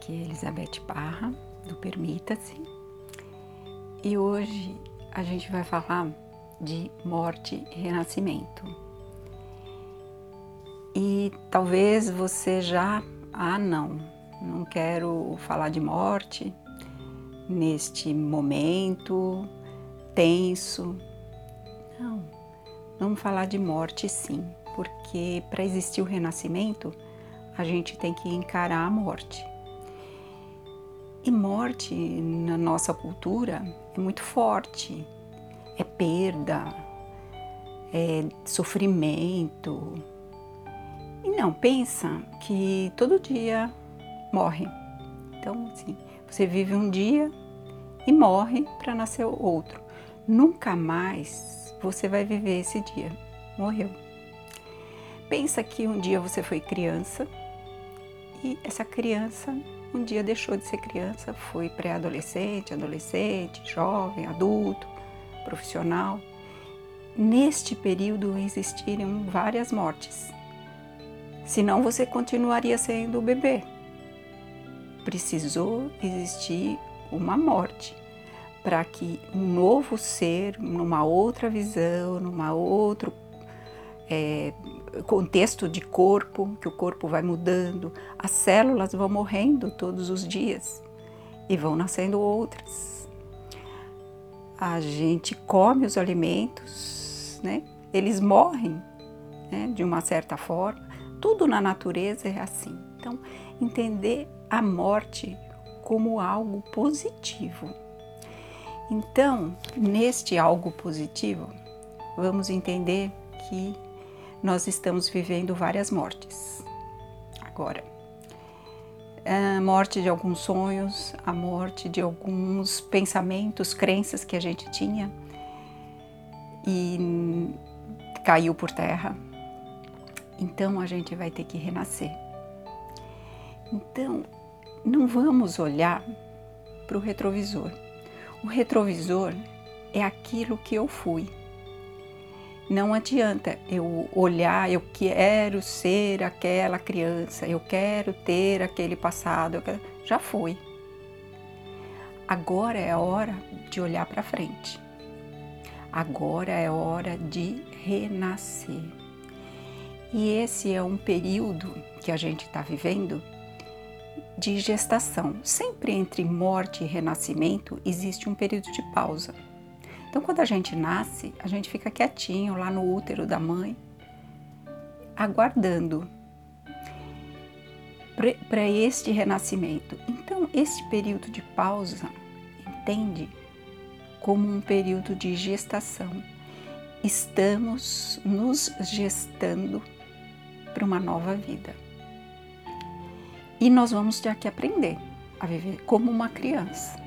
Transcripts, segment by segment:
Aqui é Elizabeth Barra, do Permita-se. E hoje a gente vai falar de morte e renascimento. E talvez você já, ah, não, não quero falar de morte neste momento tenso. Não, vamos falar de morte sim, porque para existir o renascimento, a gente tem que encarar a morte. E morte na nossa cultura é muito forte. É perda, é sofrimento. E não, pensa que todo dia morre. Então, assim, você vive um dia e morre para nascer outro. Nunca mais você vai viver esse dia. Morreu. Pensa que um dia você foi criança e essa criança um dia deixou de ser criança, foi pré-adolescente, adolescente, jovem, adulto, profissional. Neste período existiram várias mortes. Senão você continuaria sendo bebê. Precisou existir uma morte para que um novo ser, numa outra visão, numa outro é, contexto de corpo, que o corpo vai mudando, as células vão morrendo todos os dias e vão nascendo outras. A gente come os alimentos, né? Eles morrem, né? De uma certa forma. Tudo na natureza é assim. Então, entender a morte como algo positivo. Então, neste algo positivo, vamos entender que nós estamos vivendo várias mortes. Agora, a morte de alguns sonhos, a morte de alguns pensamentos, crenças que a gente tinha e caiu por terra. Então a gente vai ter que renascer. Então, não vamos olhar para o retrovisor. O retrovisor é aquilo que eu fui não adianta eu olhar, eu quero ser aquela criança, eu quero ter aquele passado, quero... já foi. Agora é a hora de olhar para frente. Agora é hora de renascer. E esse é um período que a gente está vivendo de gestação. Sempre entre morte e renascimento existe um período de pausa. Então, quando a gente nasce, a gente fica quietinho lá no útero da mãe, aguardando para este renascimento. Então, este período de pausa, entende como um período de gestação. Estamos nos gestando para uma nova vida. E nós vamos ter que aprender a viver como uma criança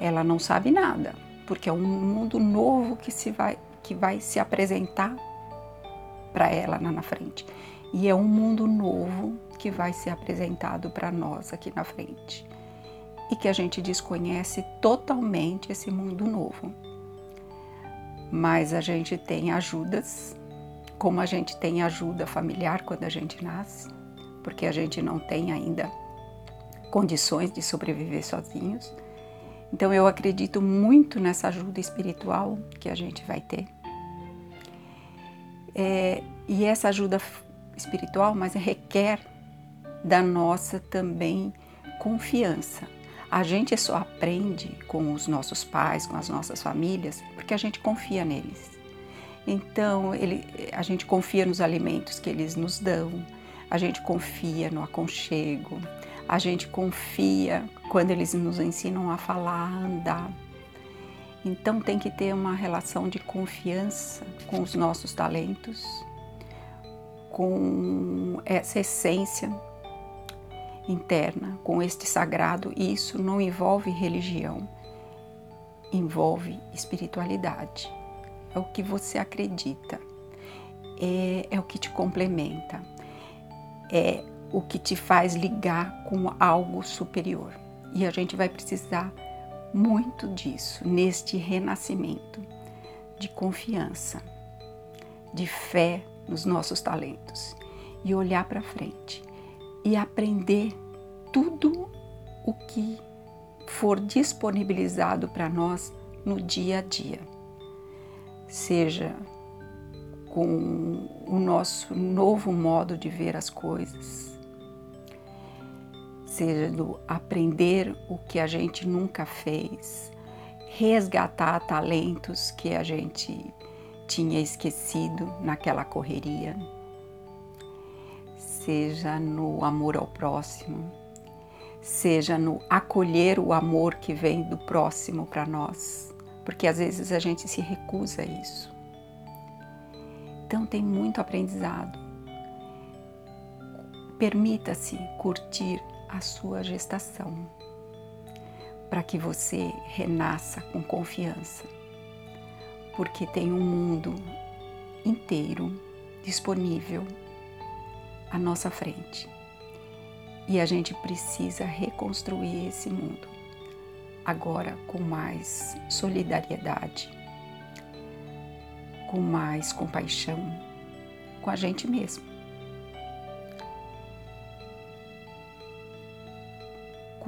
ela não sabe nada, porque é um mundo novo que se vai que vai se apresentar para ela lá na frente. E é um mundo novo que vai ser apresentado para nós aqui na frente. E que a gente desconhece totalmente esse mundo novo. Mas a gente tem ajudas, como a gente tem ajuda familiar quando a gente nasce, porque a gente não tem ainda condições de sobreviver sozinhos então eu acredito muito nessa ajuda espiritual que a gente vai ter. É, e essa ajuda espiritual, mas requer da nossa também confiança. A gente só aprende com os nossos pais, com as nossas famílias, porque a gente confia neles. Então, ele, a gente confia nos alimentos que eles nos dão, a gente confia no aconchego, a gente confia quando eles nos ensinam a falar, a andar. Então tem que ter uma relação de confiança com os nossos talentos, com essa essência interna, com este sagrado. E isso não envolve religião, envolve espiritualidade. É o que você acredita, é, é o que te complementa, é o que te faz ligar com algo superior. E a gente vai precisar muito disso neste renascimento de confiança, de fé nos nossos talentos e olhar para frente e aprender tudo o que for disponibilizado para nós no dia a dia, seja com o nosso novo modo de ver as coisas, seja do aprender o que a gente nunca fez, resgatar talentos que a gente tinha esquecido naquela correria, seja no amor ao próximo, seja no acolher o amor que vem do próximo para nós, porque às vezes a gente se recusa a isso. Então tem muito aprendizado. Permita-se curtir a sua gestação, para que você renasça com confiança, porque tem um mundo inteiro disponível à nossa frente e a gente precisa reconstruir esse mundo, agora com mais solidariedade, com mais compaixão com a gente mesmo.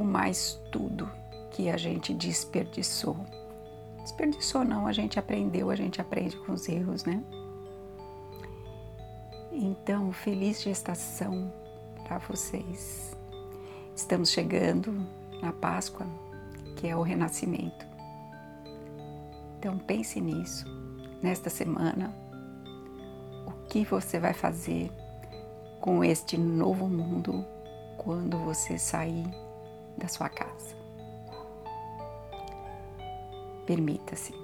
Com mais tudo que a gente desperdiçou. Desperdiçou não, a gente aprendeu, a gente aprende com os erros, né? Então, feliz gestação para vocês. Estamos chegando na Páscoa, que é o renascimento. Então pense nisso, nesta semana, o que você vai fazer com este novo mundo quando você sair da sua casa. Permita-se.